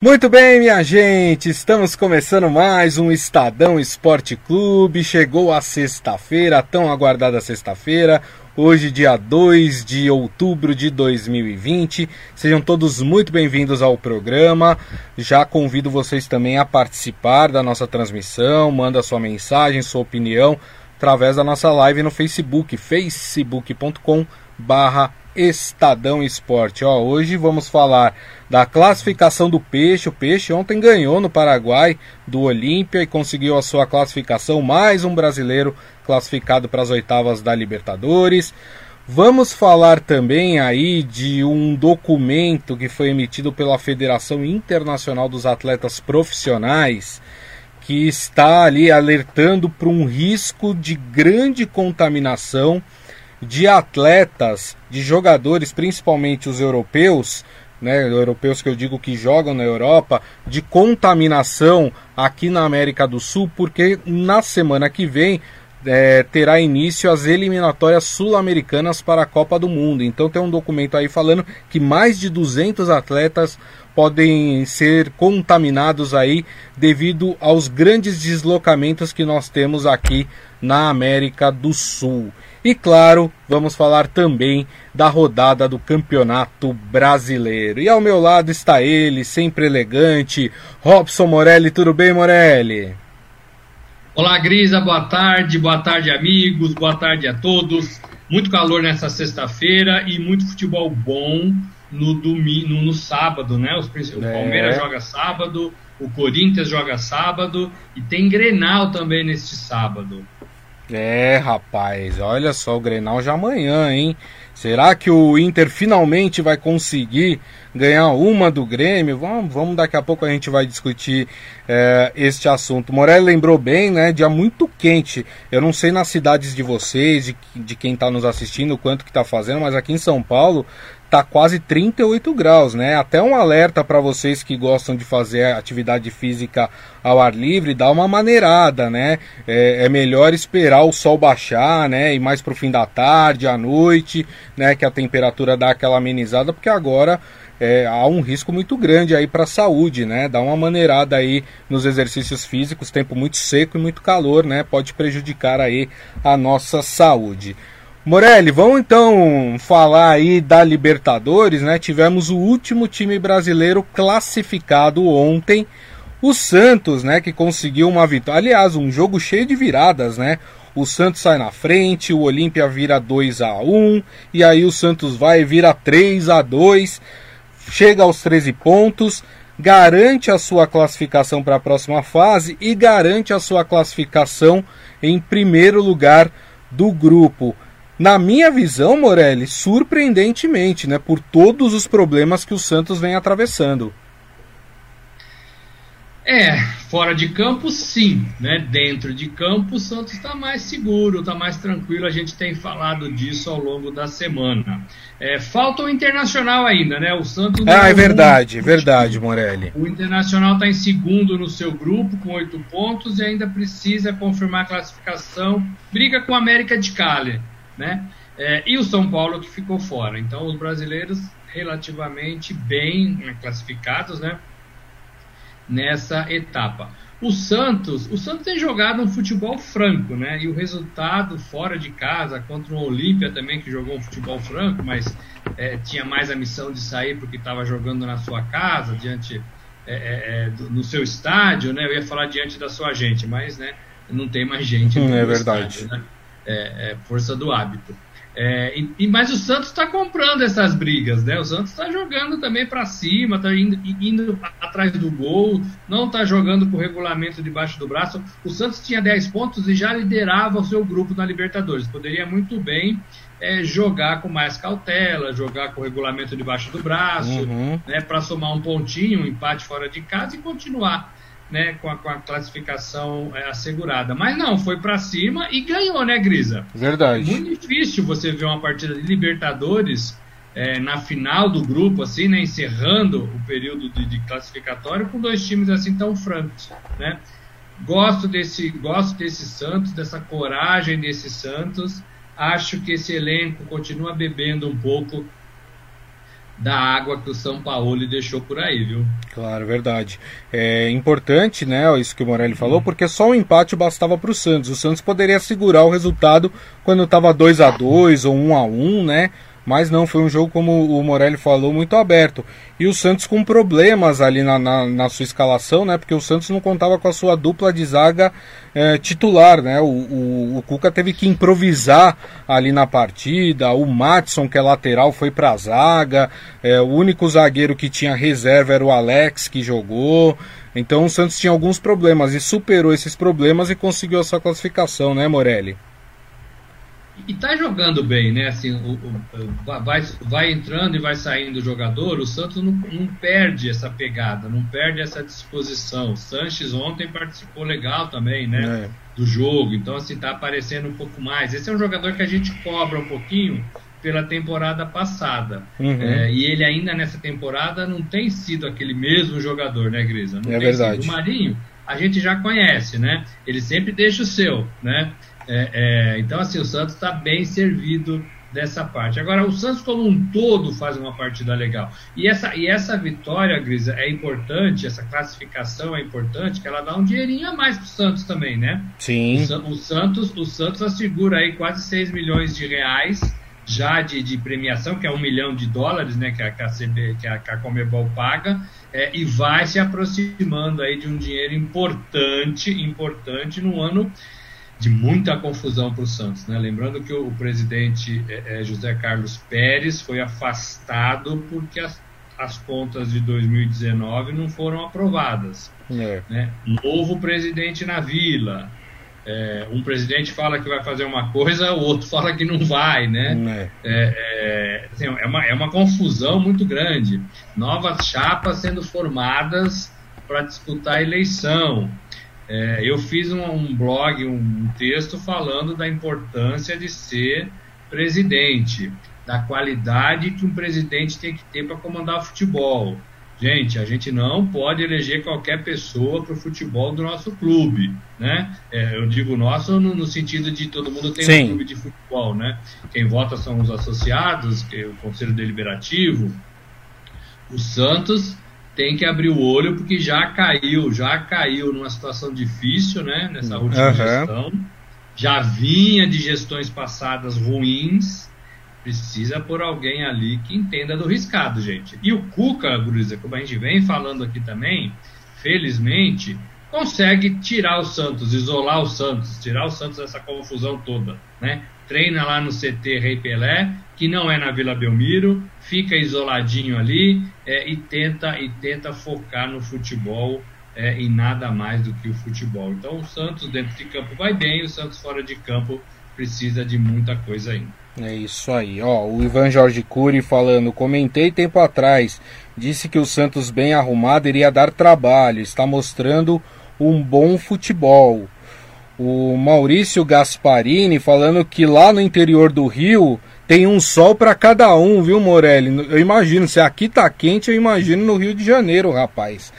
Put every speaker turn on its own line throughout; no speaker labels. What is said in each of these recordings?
Muito bem, minha gente, estamos começando mais um Estadão Esporte Clube. Chegou a sexta-feira, tão aguardada sexta-feira, hoje, dia 2 de outubro de 2020. Sejam todos muito bem-vindos ao programa. Já convido vocês também a participar da nossa transmissão, manda sua mensagem, sua opinião através da nossa live no Facebook, facebook.com barra Estadão Esporte. Ó, hoje vamos falar da classificação do Peixe. O Peixe ontem ganhou no Paraguai do Olímpia e conseguiu a sua classificação. Mais um brasileiro classificado para as oitavas da Libertadores. Vamos falar também aí de um documento que foi emitido pela Federação Internacional dos Atletas Profissionais, que está ali alertando para um risco de grande contaminação de atletas, de jogadores, principalmente os europeus, né, europeus que eu digo que jogam na Europa, de contaminação aqui na América do Sul, porque na semana que vem é, terá início as eliminatórias sul-americanas para a Copa do Mundo. Então tem um documento aí falando que mais de 200 atletas podem ser contaminados aí devido aos grandes deslocamentos que nós temos aqui na América do Sul. E claro, vamos falar também da rodada do Campeonato Brasileiro. E ao meu lado está ele, sempre elegante, Robson Morelli. Tudo bem, Morelli?
Olá, Grisa, boa tarde, boa tarde, amigos, boa tarde a todos. Muito calor nessa sexta-feira e muito futebol bom no domingo, no, no sábado, né? Os, o é. Palmeiras joga sábado, o Corinthians joga sábado e tem Grenal também neste sábado.
É, rapaz, olha só o Grenal já amanhã, hein? Será que o Inter finalmente vai conseguir ganhar uma do Grêmio? Vamos, vamos daqui a pouco a gente vai discutir é, este assunto. Morelli lembrou bem, né? Dia muito quente. Eu não sei nas cidades de vocês, de, de quem está nos assistindo, quanto que está fazendo, mas aqui em São Paulo tá quase 38 graus, né? Até um alerta para vocês que gostam de fazer atividade física ao ar livre, dá uma maneirada, né? É, é melhor esperar o sol baixar, né? E mais pro fim da tarde, à noite, né? Que a temperatura dá aquela amenizada, porque agora é, há um risco muito grande aí para a saúde, né? Dá uma maneirada aí nos exercícios físicos, tempo muito seco e muito calor, né? Pode prejudicar aí a nossa saúde. Morelli, vamos então falar aí da Libertadores, né? Tivemos o último time brasileiro classificado ontem, o Santos, né, que conseguiu uma vitória. Aliás, um jogo cheio de viradas, né? O Santos sai na frente, o Olímpia vira 2 a 1 e aí o Santos vai e vira 3 a 2, chega aos 13 pontos, garante a sua classificação para a próxima fase e garante a sua classificação em primeiro lugar do grupo na minha visão, Morelli, surpreendentemente, né, por todos os problemas que o Santos vem atravessando.
É, fora de campo sim, né? Dentro de campo o Santos está mais seguro, está mais tranquilo. A gente tem falado disso ao longo da semana. É, falta o Internacional ainda, né? O Santos.
Ah, é verdade, um... verdade, Morelli.
O Internacional está em segundo no seu grupo com oito pontos e ainda precisa confirmar a classificação. Briga com o América de Cali né? É, e o São Paulo que ficou fora. Então, os brasileiros relativamente bem né, classificados, né? Nessa etapa. O Santos, o Santos tem jogado um futebol franco, né? E o resultado fora de casa contra o Olímpia também que jogou um futebol franco, mas é, tinha mais a missão de sair porque estava jogando na sua casa, diante é, é, é, do, no seu estádio, né? Eu ia falar diante da sua gente, mas né, não tem mais gente.
Hum, é verdade.
Estádio, né? É, é, força do hábito. É, e, mas o Santos está comprando essas brigas, né? O Santos está jogando também para cima, está indo, indo, atrás do gol, não está jogando com o regulamento debaixo do braço. O Santos tinha 10 pontos e já liderava o seu grupo na Libertadores. Poderia muito bem é, jogar com mais cautela, jogar com o regulamento debaixo do braço, uhum. né, para somar um pontinho, um empate fora de casa e continuar né, com a, com a classificação é, assegurada. Mas não, foi para cima e ganhou, né, Grisa?
Verdade.
Muito difícil você ver uma partida de Libertadores é, na final do grupo, assim, né, encerrando o período de, de, classificatório com dois times assim tão francos, né? Gosto desse, gosto desse Santos, dessa coragem desse Santos. Acho que esse elenco continua bebendo um pouco da água que o São Paulo deixou por aí, viu?
Claro, verdade. É importante, né, isso que o Morelli falou, porque só um empate bastava para o Santos. O Santos poderia segurar o resultado quando estava 2 a 2 ou 1 a 1 né? Mas não, foi um jogo, como o Morelli falou, muito aberto. E o Santos com problemas ali na, na, na sua escalação, né? Porque o Santos não contava com a sua dupla de zaga é, titular, né? O, o, o, Cuca teve que improvisar ali na partida. O Matson, que é lateral, foi para a zaga. É, o único zagueiro que tinha reserva era o Alex, que jogou. Então o Santos tinha alguns problemas e superou esses problemas e conseguiu a sua classificação, né, Morelli?
E tá jogando bem, né? Assim, o, o, vai, vai entrando e vai saindo o jogador, o Santos não, não, perde essa pegada, não perde essa disposição. O Sanches ontem participou legal também, né? É. Do jogo, então assim, tá aparecendo um pouco mais. Esse é um jogador que a gente cobra um pouquinho pela temporada passada. Uhum. É, e ele ainda nessa temporada não tem sido aquele mesmo jogador, né, Grisa? Não
é verdade.
Sido. O Marinho a gente já conhece, né? Ele sempre deixa o seu, né? É, é, então, assim, o Santos está bem servido dessa parte. Agora, o Santos como um todo faz uma partida legal. E essa, e essa vitória, Grisa, é importante, essa classificação é importante, que ela dá um dinheirinho a mais para o Santos também, né?
Sim.
O, o, Santos, o Santos assegura aí quase 6 milhões de reais já de, de premiação, que é um milhão de dólares, né, que a, que a, CB, que a, que a Comebol paga, é, e vai se aproximando aí de um dinheiro importante, importante no ano de muita confusão para o Santos. Né? Lembrando que o, presidente é, é, José Carlos Pérez foi afastado porque as, as contas de 2019 não foram aprovadas. É. Né? Novo presidente na vila. É, um presidente fala que vai fazer uma coisa, o outro fala que não vai, né? É. É, é, assim, é, uma, é uma confusão muito grande. Novas chapas sendo formadas para disputar a eleição. É, eu fiz um, um blog, um texto falando da importância de ser presidente, da qualidade que um presidente tem que ter para comandar o futebol. Gente, a gente não pode eleger qualquer pessoa para o futebol do nosso clube, né? É, eu digo nosso no, no, sentido de todo mundo tem Sim. um clube de futebol, né? Quem vota são os associados, é o conselho deliberativo. O Santos tem que abrir o olho porque já caiu, já caiu numa situação difícil, né? Nessa última uhum. gestão, já vinha de gestões passadas ruins. Precisa por alguém ali que entenda do riscado, gente. E o Cuca, Grisa, como a gente vem falando aqui também, felizmente, consegue tirar o Santos, isolar o Santos, tirar o Santos dessa confusão toda, né? Treina lá no CT Rei Pelé, que não é na Vila Belmiro, fica isoladinho ali é, e, tenta, e tenta focar no futebol é, e nada mais do que o futebol. Então o Santos dentro de campo vai bem, o Santos fora de campo precisa de muita coisa ainda.
É isso aí, ó. O Ivan Jorge Cury falando, comentei tempo atrás, disse que o Santos bem arrumado iria dar trabalho, está mostrando um bom futebol. O Maurício Gasparini falando que lá no interior do Rio tem um sol para cada um, viu, Morelli? Eu imagino, se aqui tá quente, eu imagino no Rio de Janeiro, rapaz.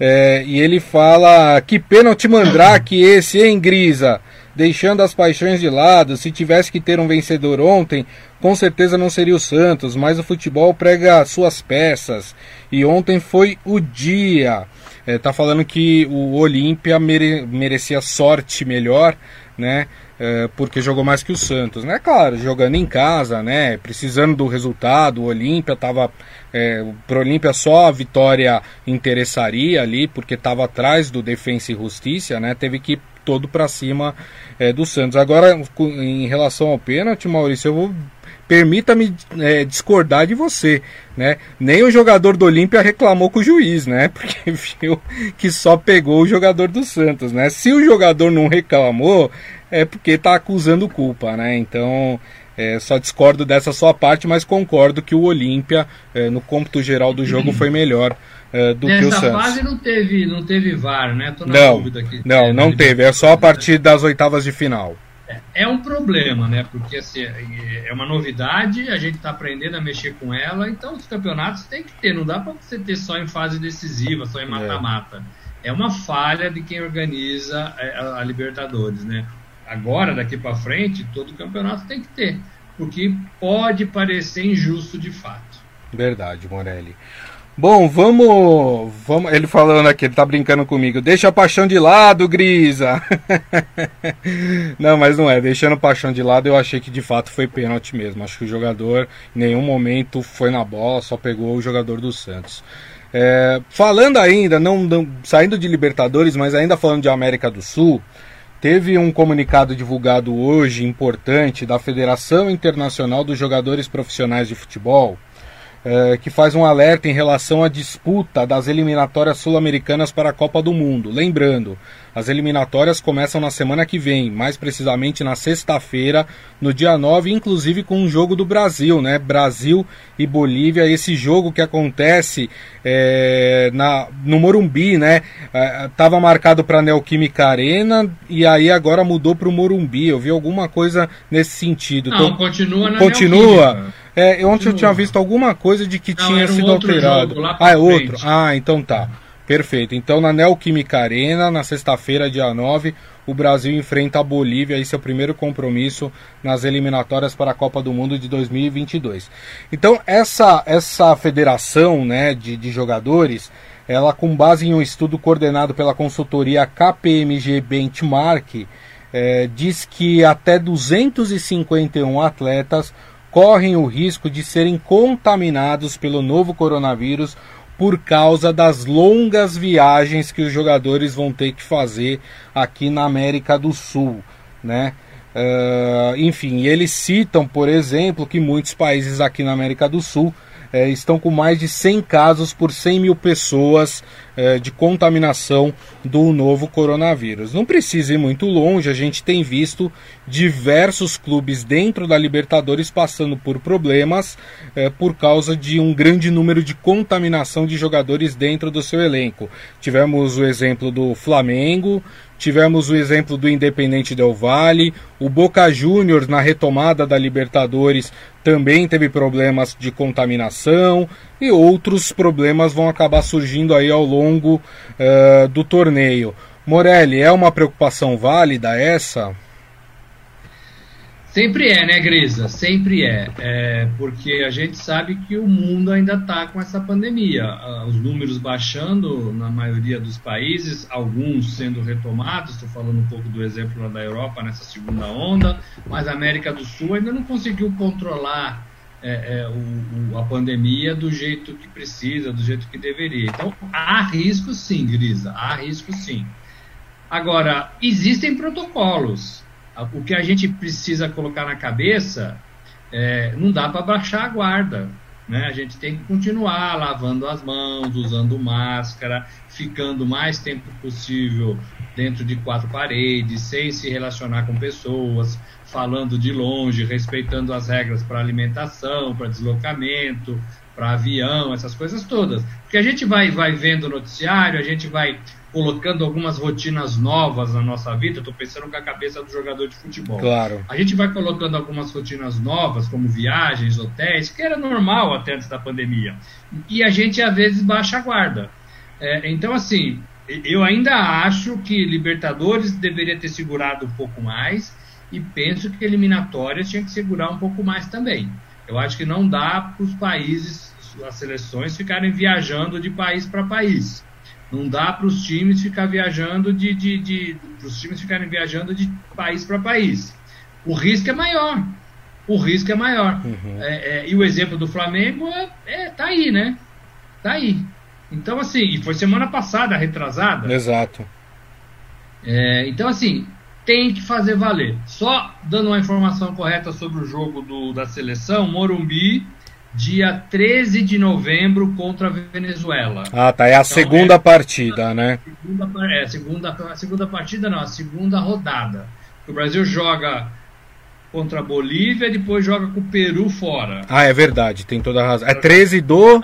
É, e ele fala: que pênalti mandrake esse, hein, Grisa? Deixando as paixões de lado, se tivesse que ter um vencedor ontem, com certeza não seria o Santos, mas o futebol prega suas peças. E ontem foi o dia. É, tá falando que o Olímpia mere merecia sorte melhor, né? é, porque jogou mais que o Santos, né? Claro, jogando em casa, né? Precisando do resultado, o Olímpia tava é, pro Olímpia só a vitória interessaria ali, porque estava atrás do Defensa e Justiça, né? Teve que ir todo para cima é, do Santos. Agora, em relação ao pênalti, Maurício, eu vou permita-me é, discordar de você, né? Nem o jogador do Olímpia reclamou com o juiz, né? Porque viu que só pegou o jogador do Santos, né? Se o jogador não reclamou, é porque está acusando culpa, né? Então, é, só discordo dessa sua parte, mas concordo que o Olímpia, é, no cômputo geral do jogo, foi melhor é, do Nessa que o Santos. Nessa fase
não teve, não teve VAR, né?
Não, dúvida aqui. Não, não teve. É só a partir das oitavas de final.
É, é um problema, né? Porque assim, é uma novidade, a gente está aprendendo a mexer com ela, então os campeonatos tem que ter, não dá para você ter só em fase decisiva, só em mata-mata. É. é uma falha de quem organiza é, a Libertadores, né? agora, daqui para frente, todo campeonato tem que ter, porque pode parecer injusto de fato.
Verdade, Morelli. Bom, vamos, vamos. Ele falando aqui, ele tá brincando comigo. Deixa a paixão de lado, Grisa. não, mas não é. Deixando a paixão de lado, eu achei que de fato foi pênalti mesmo. Acho que o jogador em nenhum momento foi na bola, só pegou o jogador do Santos. É, falando ainda, não, não, saindo de Libertadores, mas ainda falando de América do Sul, teve um comunicado divulgado hoje importante da Federação Internacional dos Jogadores Profissionais de Futebol é, que faz um alerta em relação à disputa das eliminatórias sul-americanas para a Copa do Mundo. Lembrando, as eliminatórias começam na semana que vem, mais precisamente na sexta-feira, no dia 9, inclusive com um jogo do Brasil, né? Brasil e Bolívia, esse jogo que acontece é, na, no Morumbi, né? Estava é, marcado para a Neoquímica Arena e aí agora mudou para o Morumbi. Eu vi alguma coisa nesse sentido.
Não, então, continua na
Continua. Neoquímica. É, ontem eu tinha visto alguma coisa de que não, tinha sido um alterado. ah, é outro? Ah, então tá. Perfeito. Então na Neoquímica Arena, na sexta-feira, dia 9, o Brasil enfrenta a Bolívia, esse é o primeiro compromisso nas eliminatórias para a Copa do Mundo de 2022. Então essa, essa federação né, de, de jogadores, ela com base em um estudo coordenado pela consultoria KPMG Benchmark, é, diz que até 251 atletas correm o risco de serem contaminados pelo novo coronavírus por causa das longas viagens que os jogadores vão ter que fazer aqui na América do Sul, né? Uh, enfim, eles citam, por exemplo, que muitos países aqui na América do Sul é, estão com mais de 100 casos por 100 mil pessoas é, de contaminação do novo coronavírus. Não precisa ir muito longe, a gente tem visto diversos clubes dentro da Libertadores passando por problemas é, por causa de um grande número de contaminação de jogadores dentro do seu elenco. Tivemos o exemplo do Flamengo, Tivemos o exemplo do Independente Del Valle, o Boca Juniors na retomada da Libertadores também teve problemas de contaminação e outros problemas vão acabar surgindo aí ao longo uh, do torneio. Morelli, é uma preocupação válida essa?
Sempre é, né, Grisa? Sempre é. é. Porque a gente sabe que o mundo ainda está com essa pandemia. Ah, os números baixando na maioria dos países, alguns sendo retomados. Estou falando um pouco do exemplo lá da Europa nessa segunda onda, mas a América do Sul ainda não conseguiu controlar é, é, o, o, a pandemia do jeito que precisa, do jeito que deveria. Então, há risco sim, Grisa, há risco sim. Agora, existem protocolos o que a gente precisa colocar na cabeça é, não dá para baixar a guarda. Né? A gente tem que continuar lavando as mãos, usando máscara, ficando o mais tempo possível dentro de quatro paredes, sem se relacionar com pessoas, falando de longe, respeitando as regras para alimentação, para deslocamento, para avião, essas coisas todas. Porque a gente vai, vai vendo o noticiário, a gente vai colocando algumas rotinas novas na nossa vida. Estou pensando com a cabeça do jogador de futebol.
Claro.
A gente vai colocando algumas rotinas novas, como viagens, hotéis, que era normal até antes da pandemia. E a gente às vezes baixa a guarda. É, então, assim, eu ainda acho que Libertadores deveria ter segurado um pouco mais e penso que eliminatórias tinha que segurar um pouco mais também. Eu acho que não dá para os países, as seleções ficarem viajando de país para país. Não dá para os times ficar viajando de, de, de os times ficarem viajando de país para país. O risco é maior. O risco é maior. Uhum. É, é, e o exemplo do Flamengo é, é, tá aí, né? Tá aí. Então, assim, e foi semana passada, retrasada.
Exato.
É, então, assim, tem que fazer valer. Só dando uma informação correta sobre o jogo do, da seleção, Morumbi dia 13 de novembro contra a Venezuela.
Ah, tá. É a então, segunda é, partida, né?
Segunda, é, segunda, a segunda partida não, a segunda rodada. O Brasil joga contra a Bolívia, depois joga com o Peru fora.
Ah, é verdade, tem toda a razão. É 13 do.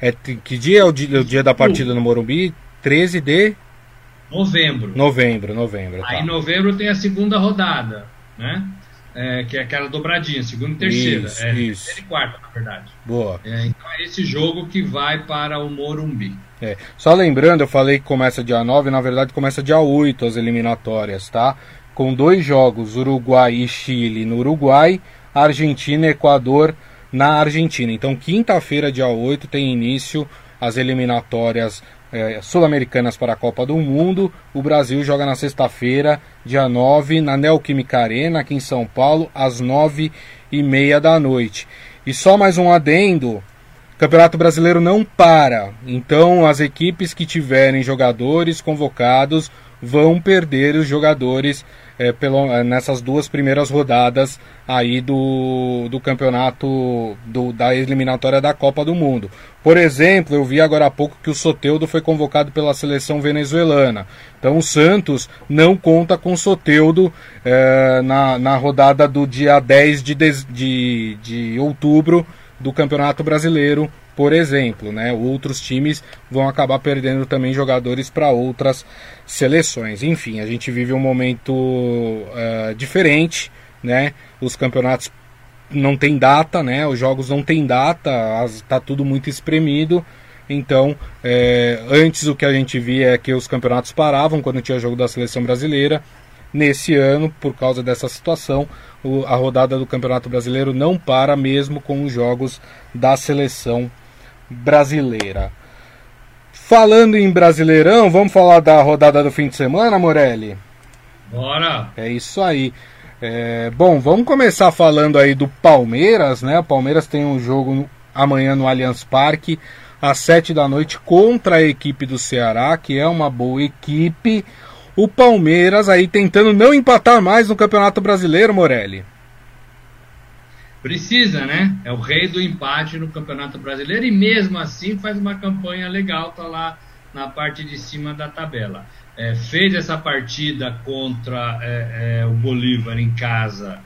É, que dia é o dia, o dia da partida no Morumbi? 13 de.
Novembro.
Novembro, novembro.
Tá. Aí em novembro tem a segunda rodada, né? É, que é aquela dobradinha, segunda e terceira.
Isso,
é,
isso.
terceira e quarta, na verdade.
Boa.
É, então é esse jogo que vai para o Morumbi.
É. Só lembrando, eu falei que começa dia 9, na verdade começa dia 8 as eliminatórias, tá? Com dois jogos, Uruguai e Chile no Uruguai, Argentina e Equador na Argentina. Então, quinta-feira, dia 8, tem início as eliminatórias é, sul-americanas para a Copa do Mundo. O Brasil joga na sexta-feira, dia 9, na Neoquímica Arena, aqui em São Paulo, às 9 e meia da noite. E só mais um adendo: o Campeonato Brasileiro não para. Então, as equipes que tiverem jogadores convocados vão perder os jogadores é, pelo, é, nessas duas primeiras rodadas aí do, do campeonato do, da eliminatória da Copa do Mundo. Por exemplo, eu vi agora há pouco que o Soteudo foi convocado pela seleção venezuelana. Então o Santos não conta com o Soteudo é, na, na rodada do dia 10 de, de, de outubro do Campeonato Brasileiro por exemplo, né? Outros times vão acabar perdendo também jogadores para outras seleções. Enfim, a gente vive um momento uh, diferente, né? Os campeonatos não tem data, né? Os jogos não tem data, está tudo muito espremido. Então, é, antes o que a gente via é que os campeonatos paravam quando tinha jogo da seleção brasileira. Nesse ano, por causa dessa situação, o, a rodada do Campeonato Brasileiro não para mesmo com os jogos da seleção brasileira. Falando em Brasileirão, vamos falar da rodada do fim de semana, Morelli?
Bora!
É isso aí. É, bom, vamos começar falando aí do Palmeiras, né? O Palmeiras tem um jogo amanhã no Allianz Parque, às sete da noite, contra a equipe do Ceará, que é uma boa equipe. O Palmeiras aí tentando não empatar mais no Campeonato Brasileiro, Morelli.
Precisa, né? É o rei do empate no Campeonato Brasileiro e mesmo assim faz uma campanha legal, tá lá na parte de cima da tabela. É, fez essa partida contra é, é, o Bolívar em casa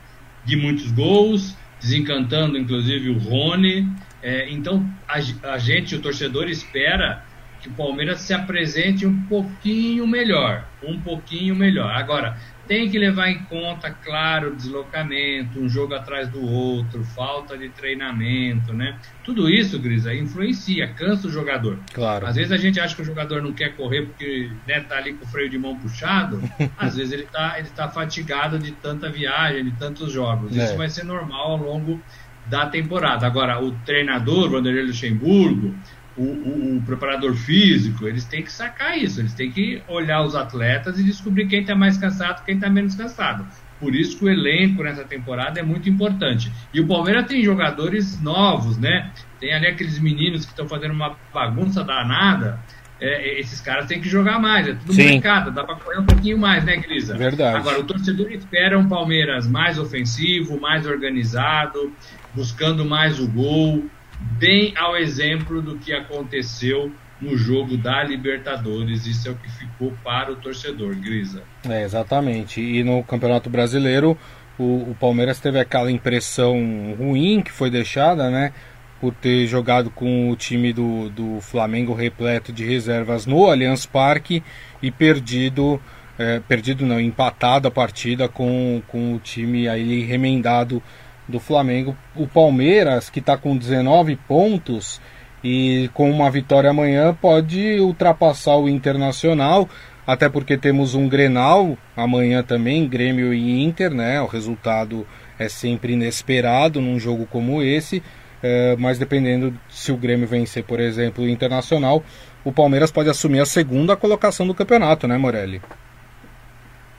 de muitos gols, desencantando inclusive o Rony. É, então a, a gente, o torcedor, espera que o Palmeiras se apresente um pouquinho melhor, um pouquinho melhor. Agora, tem que levar em conta, claro, deslocamento, um jogo atrás do outro, falta de treinamento, né? Tudo isso, Grisa, influencia, cansa o jogador.
Claro.
Às vezes a gente acha que o jogador não quer correr porque né, tá ali com o freio de mão puxado, às vezes ele tá, ele tá fatigado de tanta viagem, de tantos jogos. É. Isso vai ser normal ao longo da temporada. Agora, o treinador, Vanderlei Luxemburgo, o, o, o, preparador físico, eles têm que sacar isso, eles têm que olhar os atletas e descobrir quem está mais cansado quem está menos cansado. Por isso que o elenco nessa temporada é muito importante. E o Palmeiras tem jogadores novos, né? Tem ali aqueles meninos que estão fazendo uma bagunça danada. É, esses caras têm que jogar mais, é tudo Sim. dá para correr um pouquinho mais, né, Grisa?
Verdade.
Agora, o torcedor espera um Palmeiras mais ofensivo, mais organizado, buscando mais o gol, bem ao exemplo do que aconteceu no jogo da Libertadores. Isso é o que ficou para o torcedor, Grisa.
É, exatamente. E no Campeonato Brasileiro, o, o, Palmeiras teve aquela impressão ruim que foi deixada, né? Por ter jogado com o time do, do Flamengo repleto de reservas no Allianz Parque e perdido, é, perdido não, empatado a partida com, com o time aí remendado do Flamengo. O Palmeiras, que está com 19 pontos e com uma vitória amanhã, pode ultrapassar o Internacional, até porque temos um Grenal amanhã também, Grêmio e Inter, né? O resultado é sempre inesperado num jogo como esse, é, mas dependendo se o Grêmio vencer, por exemplo, o Internacional, o Palmeiras pode assumir a segunda colocação do campeonato, né, Morelli?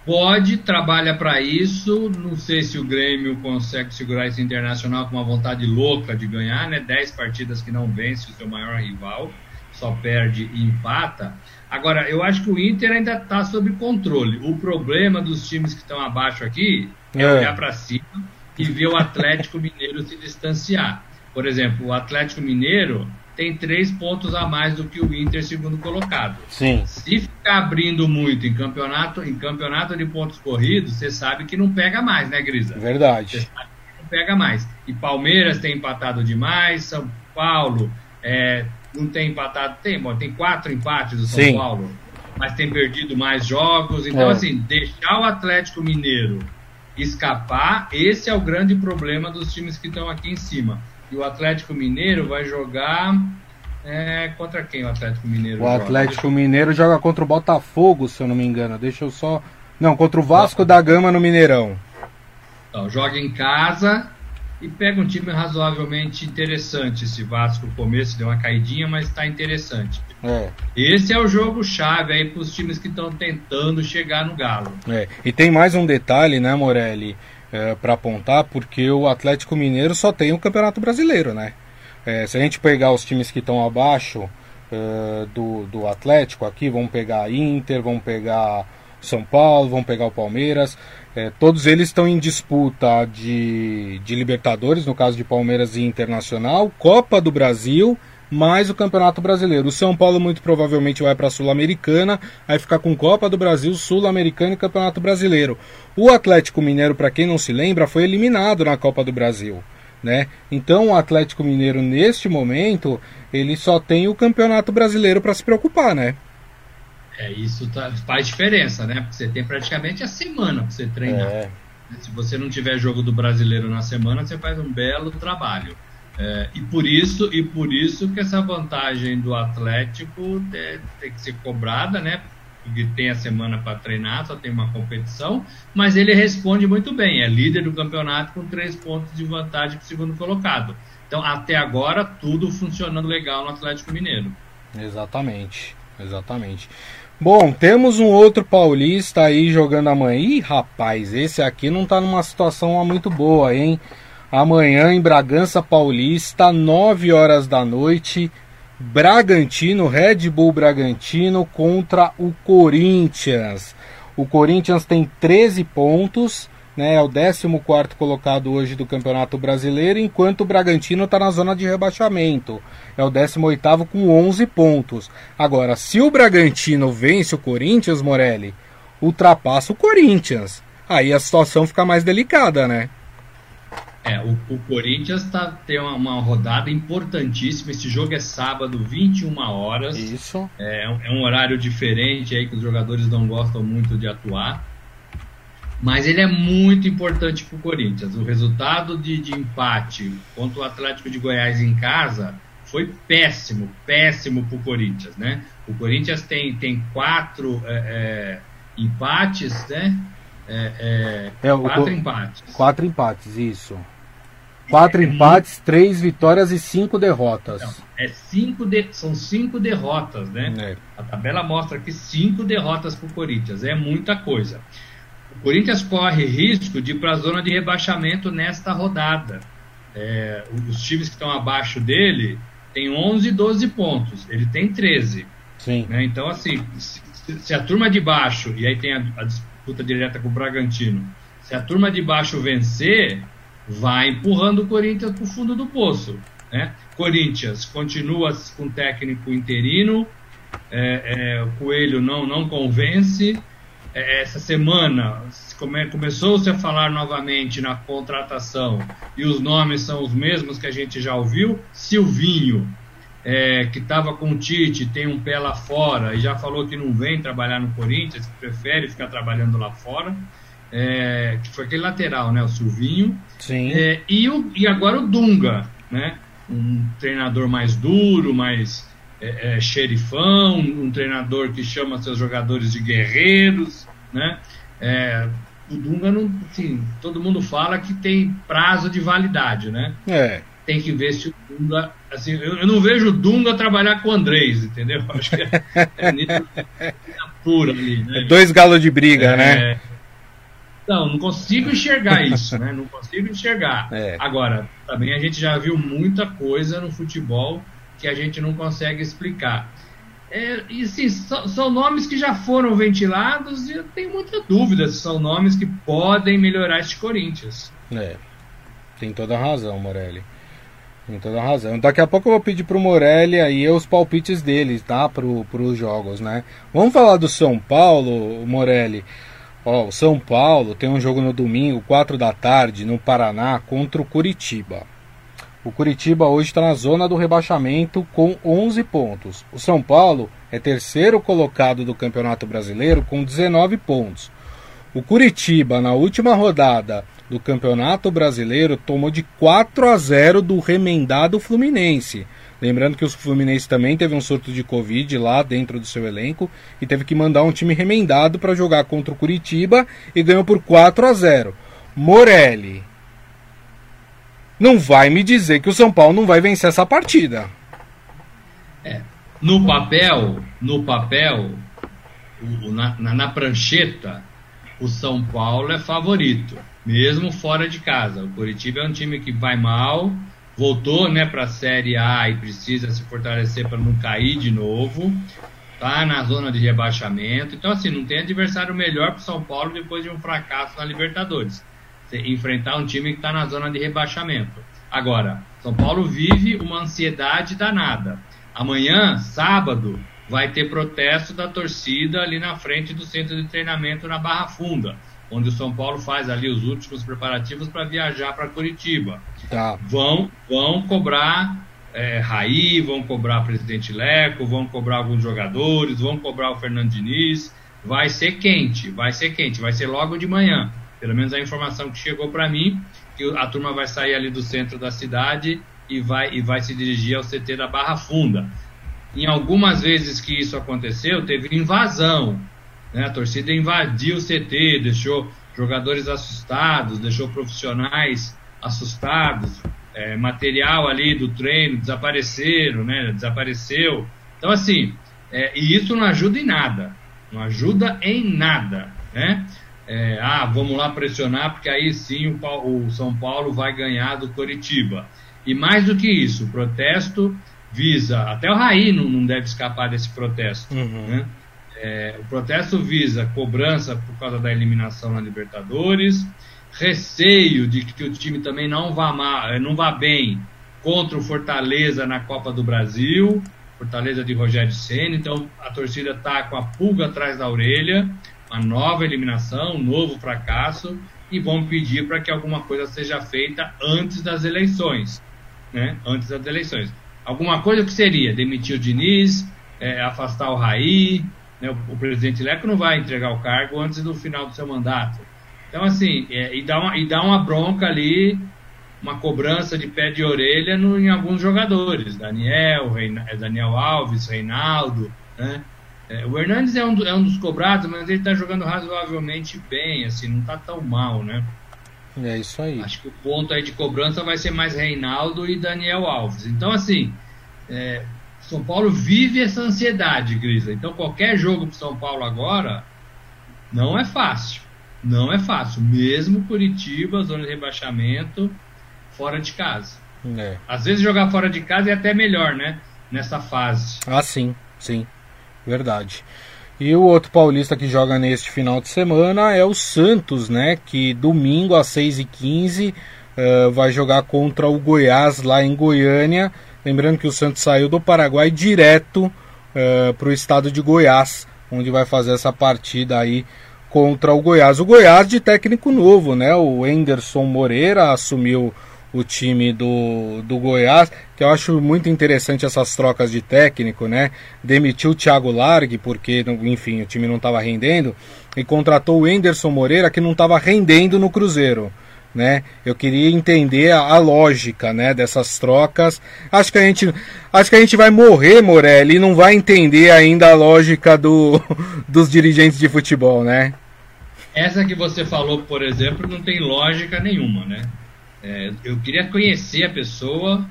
Pode, trabalha para isso. Não sei se o Grêmio consegue segurar esse internacional com uma vontade louca de ganhar, né? 10 partidas que não vence o seu maior rival, só perde e empata. Agora, eu acho que o Inter ainda está sob controle. O problema dos times que estão abaixo aqui é, é. olhar para cima e ver o Atlético Mineiro se distanciar. Por exemplo, o Atlético Mineiro tem três pontos a mais do que o Inter, segundo colocado.
Sim.
Se ficar abrindo muito em campeonato, em campeonato de pontos corridos, você sabe que não pega mais, né, Grisa?
Verdade. Você
sabe que não pega mais. E Palmeiras tem empatado demais, São Paulo é, não tem empatado, tem, bom, tem quatro empates do São Sim. Paulo, mas tem perdido mais jogos. Então, é. assim, deixar o Atlético Mineiro escapar, esse é o grande problema dos times que estão aqui em cima. E o Atlético Mineiro vai jogar. É, contra quem o Atlético Mineiro
O joga? Atlético Mineiro joga contra o Botafogo, se eu não me engano. Deixa eu só. Não, contra o Vasco da Gama no Mineirão.
Então, joga em casa e pega um time razoavelmente interessante. Esse Vasco, no começo deu uma caidinha, mas está interessante. É. Esse é o jogo chave aí para os times que estão tentando chegar no Galo.
É. E tem mais um detalhe, né, Morelli, é, para apontar, porque o Atlético Mineiro só tem o Campeonato Brasileiro, né? É, se a gente pegar os times que estão abaixo uh, do, do Atlético aqui, vamos pegar Inter, vamos pegar São Paulo, vamos pegar o Palmeiras. É, todos eles estão em disputa de, de Libertadores, no caso de Palmeiras e Internacional, Copa do Brasil, mais o Campeonato Brasileiro. O São Paulo muito provavelmente vai para a Sul-Americana, vai ficar com Copa do Brasil, Sul-Americana e Campeonato Brasileiro. O Atlético Mineiro, para quem não se lembra, foi eliminado na Copa do Brasil. Né? Então o Atlético Mineiro neste momento ele só tem o Campeonato Brasileiro para se preocupar, né?
É, isso tá, faz diferença, né? Porque você tem praticamente a semana para você treinar. É. Se você não tiver jogo do brasileiro na semana, você faz um belo trabalho. É, e por isso e por isso que essa vantagem do Atlético é, tem que ser cobrada, né? Porque tem a semana para treinar, só tem uma competição, mas ele responde muito bem. É líder do campeonato com três pontos de vantagem para o segundo colocado. Então, até agora, tudo funcionando legal no Atlético Mineiro.
Exatamente, exatamente. Bom, temos um outro paulista aí jogando amanhã. Ih, rapaz, esse aqui não tá numa situação muito boa, hein? Amanhã em Bragança Paulista, 9 horas da noite, Bragantino, Red Bull Bragantino contra o Corinthians. O Corinthians tem 13 pontos, né, é o 14 colocado hoje do Campeonato Brasileiro, enquanto o Bragantino está na zona de rebaixamento. É o 18 com 11 pontos. Agora, se o Bragantino vence o Corinthians, Morelli, ultrapassa o Corinthians. Aí a situação fica mais delicada, né?
É, o, o Corinthians tá, tem uma, uma, rodada importantíssima. Esse jogo é sábado, 21 horas.
Isso.
É, é um horário diferente aí que os jogadores não gostam muito de atuar. Mas ele é muito importante para o Corinthians. O resultado de, de empate contra o Atlético de Goiás em casa foi péssimo, péssimo para o Corinthians, né? O Corinthians tem, tem quatro é, é, empates, né?
É, é, é quatro o, empates. Quatro empates, isso. Quatro empates, três vitórias e cinco derrotas. Não,
é cinco de, são cinco derrotas, né? É. A tabela mostra que cinco derrotas para o Corinthians. É muita coisa. O Corinthians corre risco de ir para a zona de rebaixamento nesta rodada. É, os times que estão abaixo dele têm 11 e 12 pontos. Ele tem 13.
Sim.
Né? Então, assim, se, se, a turma de baixo, e aí tem a, a disputa direta com o Bragantino, se a turma de baixo vencer, vai empurrando o Corinthians para o fundo do poço. Né? Corinthians continua com técnico interino, é, é, o Coelho não, não convence. É, essa semana come, começou-se a falar novamente na contratação e os nomes são os mesmos que a gente já ouviu. Silvinho, é, que estava com o Tite, tem um pé lá fora e já falou que não vem trabalhar no Corinthians, que prefere ficar trabalhando lá fora. É, que foi aquele lateral, né? O Silvinho.
Sim.
É, e, o, e agora o Dunga, né? Um treinador mais duro, mais é, é, xerifão, um treinador que chama seus jogadores de guerreiros, né? É, o Dunga não, assim, todo mundo fala que tem prazo de validade, né?
É.
Tem que ver se o Dunga, assim, eu, eu não vejo o Dunga trabalhar com o Andrés, entendeu? Acho que é, é
pura ali, né? É dois galos de briga, é, né?
Não, não consigo enxergar isso, né? Não consigo enxergar. É. Agora, também a gente já viu muita coisa no futebol que a gente não consegue explicar. É, e sim, são, são, nomes que já foram ventilados e eu tenho muita dúvida se são nomes que podem melhorar este Corinthians.
É, tem toda a razão, Morelli. Tem toda a razão. Daqui a pouco eu vou pedir pro Morelli aí os palpites dele, tá? Pro, pros jogos, né? Vamos falar do São Paulo, Morelli. Ó, o São Paulo tem um jogo no domingo, 4 da tarde, no Paraná, contra o Curitiba. O Curitiba hoje está na zona do rebaixamento com 11 pontos. O São Paulo é terceiro colocado do Campeonato Brasileiro com 19 pontos. O Curitiba, na última rodada do Campeonato Brasileiro, tomou de 4 a 0 do remendado Fluminense. Lembrando que o Fluminense também teve um surto de Covid lá dentro do seu elenco e teve que mandar um time remendado para jogar contra o Curitiba e ganhou por 4 a 0. Morelli, não vai me dizer que o São Paulo não vai vencer essa partida.
É, no papel, no papel, na, na, na prancheta, o São Paulo é favorito, mesmo fora de casa. O Curitiba é um time que vai mal, voltou né, para a Série A e precisa se fortalecer para não cair de novo. Tá na zona de rebaixamento. Então, assim, não tem adversário melhor para o São Paulo depois de um fracasso na Libertadores. Você enfrentar um time que está na zona de rebaixamento. Agora, São Paulo vive uma ansiedade danada. Amanhã, sábado, vai ter protesto da torcida ali na frente do centro de treinamento na Barra Funda onde o São Paulo faz ali os últimos preparativos para viajar para Curitiba. Tá. Vão, vão cobrar é, Raí, vão cobrar presidente Leco, vão cobrar alguns jogadores, vão cobrar o Fernando Diniz. Vai ser quente, vai ser quente, vai ser logo de manhã. Pelo menos a informação que chegou para mim, que a turma vai sair ali do centro da cidade e vai, e vai se dirigir ao CT da Barra Funda. Em algumas vezes que isso aconteceu, teve invasão. Né? A torcida invadiu o CT, deixou jogadores assustados, deixou profissionais assustados, é, material ali do treino desapareceram, né? Desapareceu. Então, assim, é, e isso não ajuda em nada. Não ajuda em nada, né? É, ah, vamos lá pressionar, porque aí sim o, o, São Paulo vai ganhar do Coritiba. E mais do que isso, o protesto visa, até o Raí não, não deve escapar desse protesto, uhum. né? É, o protesto visa cobrança por causa da eliminação na Libertadores, receio de que o time também não vá, mal, é, não vá bem contra o Fortaleza na Copa do Brasil, Fortaleza de Rogério Senna, então a torcida está com a pulga atrás da orelha, uma nova eliminação, um novo fracasso, e vão pedir para que alguma coisa seja feita antes das eleições, né? Antes das eleições. Alguma coisa que seria? Demitir o Diniz, é, afastar o Raí, né? O, o, presidente Leco não vai entregar o cargo antes do final do seu mandato. Então, assim, é, e, dá uma, e dá uma bronca ali, uma cobrança de pé de orelha no, em alguns jogadores. Daniel, Reina, é, Daniel Alves, Reinaldo, né? É, o Hernandes é um, é um dos cobrados, mas ele está jogando razoavelmente bem, assim, não está tão mal, né?
É isso aí.
Acho que o ponto aí de cobrança vai ser mais Reinaldo e Daniel Alves. Então, assim, é, são Paulo vive essa ansiedade, Grisa. Então qualquer jogo para São Paulo agora não é fácil. Não é fácil. Mesmo Curitiba, zona de rebaixamento, fora de casa. É. Às vezes jogar fora de casa é até melhor, né? Nessa fase.
Ah, sim, sim. Verdade. E o outro paulista que joga neste final de semana é o Santos, né? Que domingo às 6h15 uh, eh, vai jogar contra o Goiás lá em Goiânia. Lembrando que o Santos saiu do Paraguai direto uh, eh, para o estado de Goiás, onde vai fazer essa partida aí contra o Goiás. O Goiás de técnico novo, né? O Enderson Moreira assumiu o time do, do Goiás, que eu acho muito interessante essas trocas de técnico, né? Demitiu o Thiago Largue, porque, enfim, o time não estava rendendo, e contratou o Enderson Moreira, que não estava rendendo no Cruzeiro né? Eu queria entender a, a, lógica, né, dessas trocas. Acho que a gente, acho que a gente vai morrer, Morelli, e não vai entender ainda a lógica do, dos dirigentes de futebol, né?
Essa que você falou, por exemplo, não tem lógica nenhuma, né? É, eu queria conhecer a pessoa,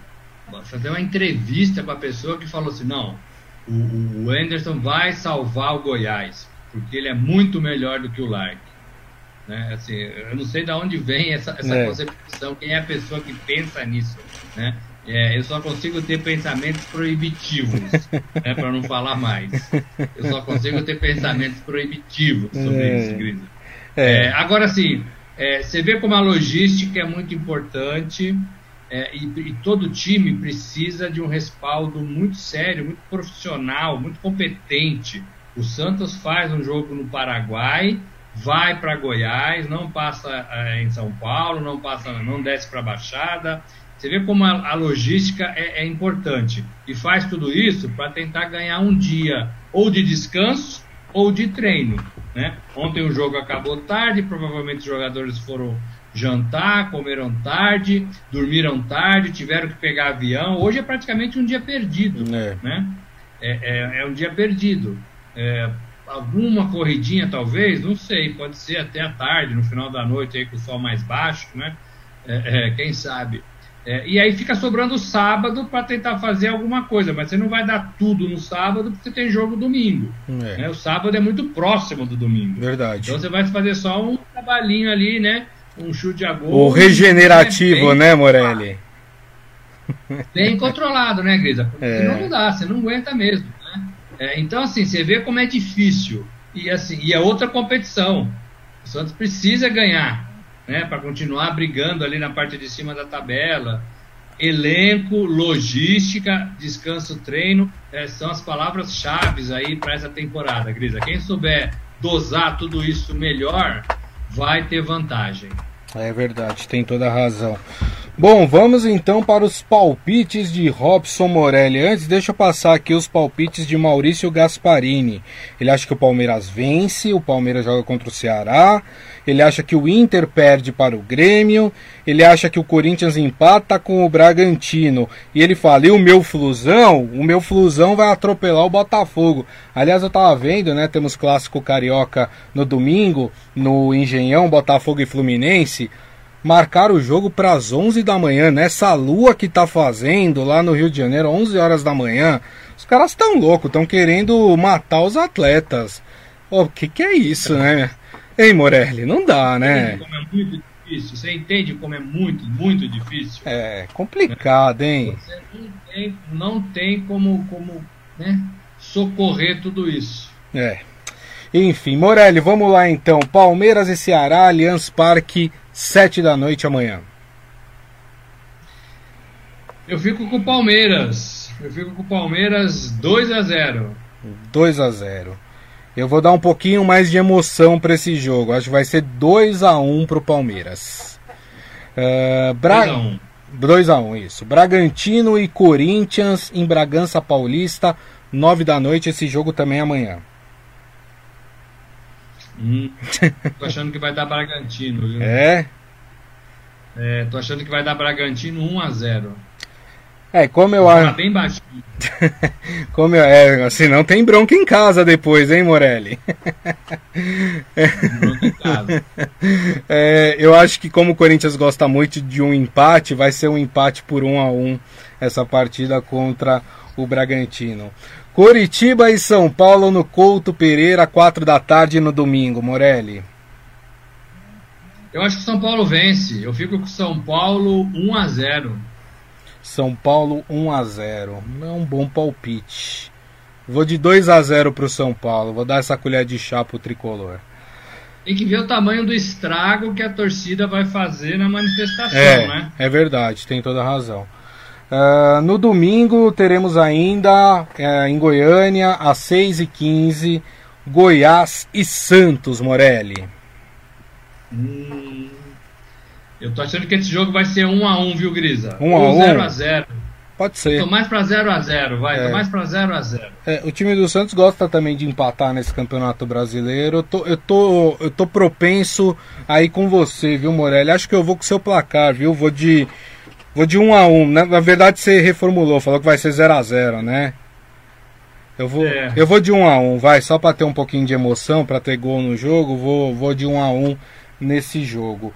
fazer uma entrevista com a pessoa que falou assim, não, o, o Anderson vai salvar o Goiás, porque ele é muito melhor do que o Lark. Né? Assim, eu não sei de onde vem essa, essa é. concepção, quem é a pessoa que pensa nisso. Né? É, eu só consigo ter pensamentos proibitivos, né, para não falar mais. Eu só consigo ter pensamentos proibitivos sobre é. isso, Grisa. É. é. agora sim, é, você vê como a logística é muito importante é, e, e, todo time precisa de um respaldo muito sério, muito profissional, muito competente. O Santos faz um jogo no Paraguai vai para Goiás, não passa é, em São Paulo, não passa, não desce para a Baixada. Você vê como a, a logística é, é, importante e faz tudo isso para tentar ganhar um dia ou de descanso ou de treino. Né? Ontem o jogo acabou tarde, provavelmente os jogadores foram jantar, comeram tarde, dormiram tarde, tiveram que pegar avião. Hoje é praticamente um dia perdido, é. né? É, é, é um dia perdido. É, alguma corridinha talvez, não sei, pode ser até à tarde, no final da noite aí com o sol mais baixo, né? É, é, quem sabe. É, e aí fica sobrando o sábado para tentar fazer alguma coisa, mas você não vai dar tudo no sábado porque tem jogo domingo. É. Né? O sábado é muito próximo do domingo.
Verdade.
Então você vai fazer só um trabalhinho ali, né? Um chute a gol.
O regenerativo, né, Morelli?
Bem controlado, né, Grisa? É. Senão não dá, você não aguenta mesmo. É, então, assim, você vê como é difícil. E, assim, e é outra competição. O Santos precisa ganhar, né? Para continuar brigando ali na parte de cima da tabela. Elenco, logística, descanso, treino, é, são as palavras-chave aí para essa temporada, Grisa. Quem souber dosar tudo isso melhor, vai ter vantagem.
É verdade, tem toda a razão. Bom, vamos então para os palpites de Robson Morelli. Antes, deixa eu passar aqui os palpites de Maurício Gasparini. Ele acha que o Palmeiras vence, o Palmeiras joga contra o Ceará. Ele acha que o Inter perde para o Grêmio. Ele acha que o Corinthians empata com o Bragantino. E ele fala: e o meu Flusão? O meu Flusão vai atropelar o Botafogo. Aliás, eu tava vendo, né? Temos clássico carioca no domingo, no Engenhão, Botafogo e Fluminense marcar o jogo para as 11 da manhã, nessa lua que tá fazendo lá no Rio de Janeiro, 11 horas da manhã. Os caras estão loucos, estão querendo matar os atletas. O que que é isso, né? Ei, Morelli, não dá, né?
Como é muito difícil. Você entende como é muito, muito difícil?
É complicado, hein?
Você não tem, não tem como, como né, socorrer tudo isso.
É. Enfim, Morelli, vamos lá então. Palmeiras e Ceará, Allianz Parque, sete da noite amanhã.
Eu fico com o Palmeiras. Eu fico com o Palmeiras 2 a 0.
2 a 0. Eu vou dar um pouquinho mais de emoção para esse jogo. Acho que vai ser 2 a 1 pro Palmeiras. Uh, Bra... 2 a 1 isso. Bragantino e Corinthians em Bragança Paulista, 9 da noite. Esse jogo também é amanhã.
Hum, tô achando que vai dar Bragantino, viu?
É?
É, tô achando que vai dar Bragantino 1 a 0
É, como eu acho.
Tá bem baixinho.
como eu. É, assim, não tem bronca em casa depois, hein, Morelli?
bronca em casa.
É, eu acho que como o Corinthians gosta muito de um empate, vai ser um empate por 1 a 1 essa partida contra o Bragantino. Curitiba e São Paulo no Couto Pereira, 4 da tarde no domingo, Morelli.
Eu acho que São Paulo vence. Eu fico com São Paulo 1 a 0.
São Paulo 1 a 0. Não é um bom palpite. Vou de 2 a 0 pro São Paulo. Vou dar essa colher de chá pro tricolor.
Tem que ver o tamanho do estrago que a torcida vai fazer na manifestação,
é,
né?
É verdade, tem toda a razão. Uh, no domingo teremos ainda uh, em Goiânia, às 6h15, Goiás e Santos, Morelli.
Hum, eu tô achando que esse jogo vai ser 1x1, viu, Grisa?
1x1?
0x0.
Pode ser.
Tô mais pra 0x0, vai. É. Tô mais pra 0x0.
É, o time do Santos gosta também de empatar nesse campeonato brasileiro. Eu tô, eu tô, eu tô propenso aí com você, viu, Morelli? Acho que eu vou com o seu placar, viu? Vou de Vou de 1 a 1 na, na verdade você reformulou, falou que vai ser 0 a 0 né? Eu vou, é. eu vou de 1 a 1 vai, só para ter um pouquinho de emoção, para ter gol no jogo, vou, vou de 1 a 1 nesse jogo.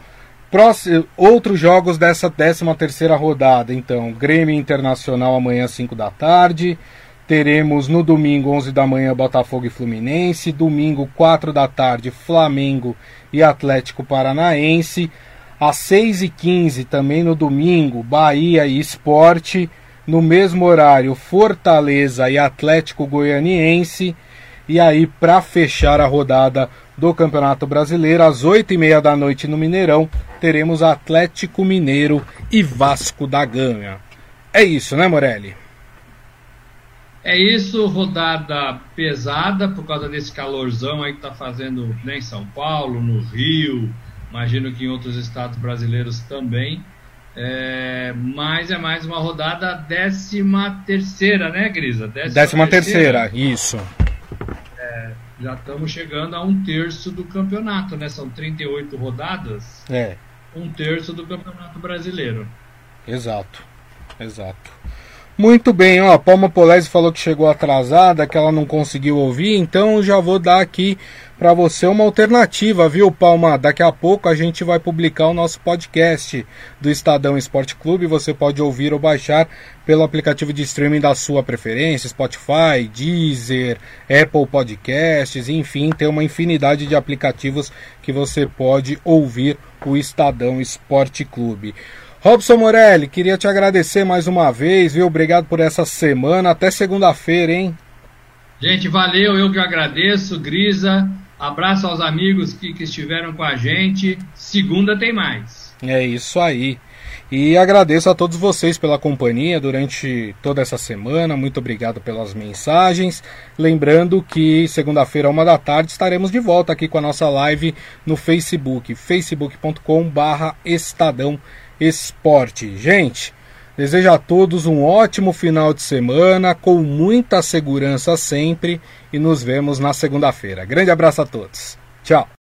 Próximo, outros jogos dessa 13 terceira rodada, então, Grêmio Internacional amanhã 5 da tarde, teremos no domingo 11 da manhã Botafogo e Fluminense, domingo 4 da tarde Flamengo e Atlético Paranaense, às 6h15, também no domingo, Bahia e Esporte. No mesmo horário, Fortaleza e Atlético Goianiense. E aí, para fechar a rodada do Campeonato Brasileiro, às 8h30 da noite no Mineirão, teremos Atlético Mineiro e Vasco da Gama. É isso, né, Morelli?
É isso, rodada pesada por causa desse calorzão aí que tá fazendo né, em São Paulo, no Rio, imagino que em outros estados brasileiros também. É, mas é mais uma rodada décima terceira, né, Grisa?
Décima, décima terceira, terceira, isso.
É, já estamos chegando a um terço do campeonato, né? São 38 rodadas.
É.
Um terço do campeonato brasileiro.
Exato, exato. Muito bem, ó, a Palma Polese falou que chegou atrasada, que ela não conseguiu ouvir, então já vou dar aqui para você uma alternativa, viu, Palma? Daqui a pouco a gente vai publicar o nosso podcast do Estadão Esporte Clube, você pode ouvir ou baixar pelo aplicativo de streaming da sua preferência, Spotify, Deezer, Apple Podcasts, enfim, tem uma infinidade de aplicativos que você pode ouvir o Estadão Esporte Clube. Robson Morelli, queria te agradecer mais uma vez, viu? Obrigado por essa semana. Até segunda-feira, hein?
Gente, valeu, eu que agradeço, Grisa. Abraço aos amigos que, que estiveram com a gente. Segunda tem mais.
É isso aí. E agradeço a todos vocês pela companhia durante toda essa semana. Muito obrigado pelas mensagens. Lembrando que segunda-feira, uma da tarde, estaremos de volta aqui com a nossa live no Facebook, facebook.com/estadão esporte. Gente, desejo a todos um ótimo final de semana, com muita segurança sempre, e nos vemos na segunda-feira. Grande abraço a todos. Tchau.